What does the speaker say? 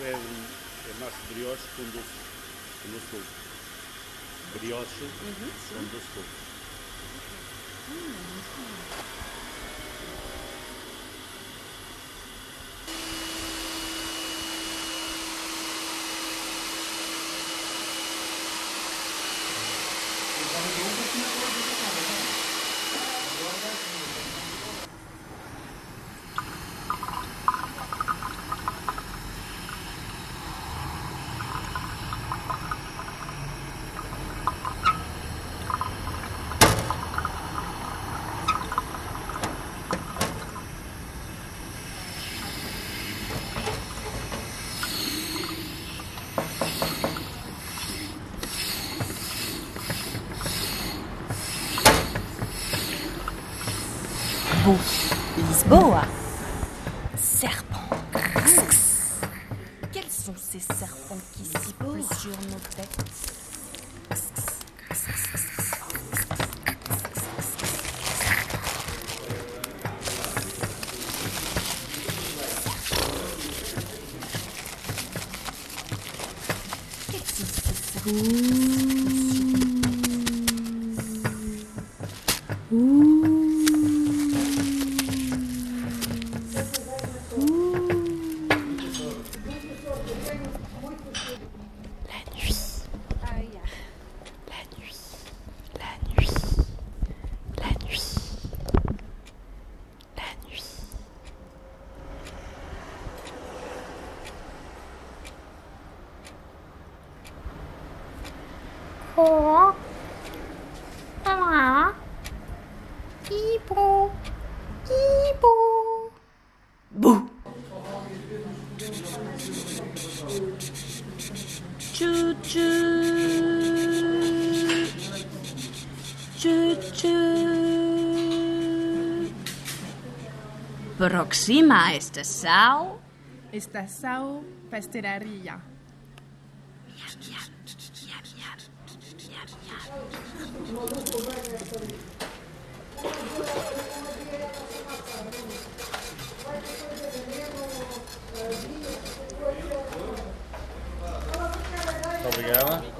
é, um, é massa de brioche com doce, com doce coco. Brioche uhum, com doce coco. Agora vai. Lisboa. Serpent. Quels sont ces serpents qui sifflent sur nos têtes? La nuit. La nuit. La nuit. La nuit. La nuit. Ko. Ah. Ibo. Ibo. Bouh. Choo choo. Choo choo. Próxima estação. Estação pastelaria. Obrigado.